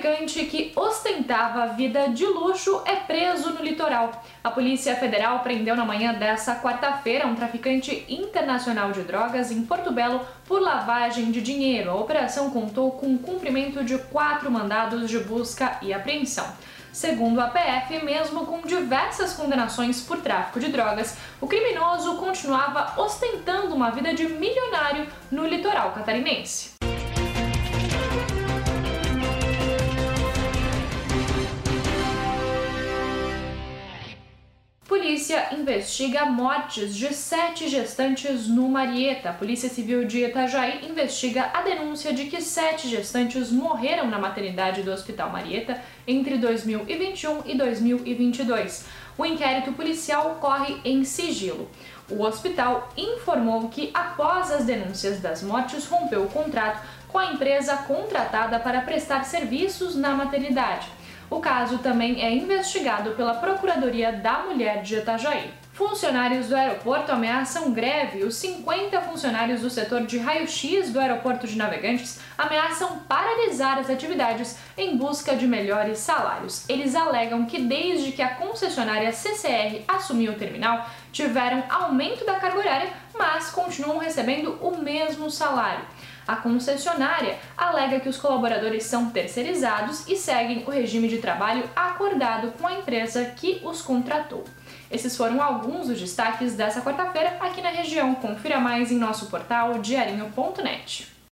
traficante que ostentava vida de luxo é preso no litoral. A Polícia Federal prendeu na manhã dessa quarta-feira um traficante internacional de drogas em Porto Belo por lavagem de dinheiro. A operação contou com o cumprimento de quatro mandados de busca e apreensão. Segundo a PF, mesmo com diversas condenações por tráfico de drogas, o criminoso continuava ostentando uma vida de milionário no litoral catarinense. Polícia investiga mortes de sete gestantes no Marieta. A Polícia Civil de Itajaí investiga a denúncia de que sete gestantes morreram na maternidade do Hospital Marieta entre 2021 e 2022. O inquérito policial ocorre em sigilo. O hospital informou que, após as denúncias das mortes, rompeu o contrato com a empresa contratada para prestar serviços na maternidade. O caso também é investigado pela Procuradoria da Mulher de Itajaí. Funcionários do aeroporto ameaçam greve. Os 50 funcionários do setor de raio-x do aeroporto de Navegantes ameaçam paralisar as atividades em busca de melhores salários. Eles alegam que desde que a concessionária CCR assumiu o terminal, tiveram aumento da carga horária, mas continuam recebendo o mesmo salário. A concessionária alega que os colaboradores são terceirizados e seguem o regime de trabalho acordado com a empresa que os contratou. Esses foram alguns dos destaques dessa quarta-feira aqui na região. Confira mais em nosso portal diarinho.net.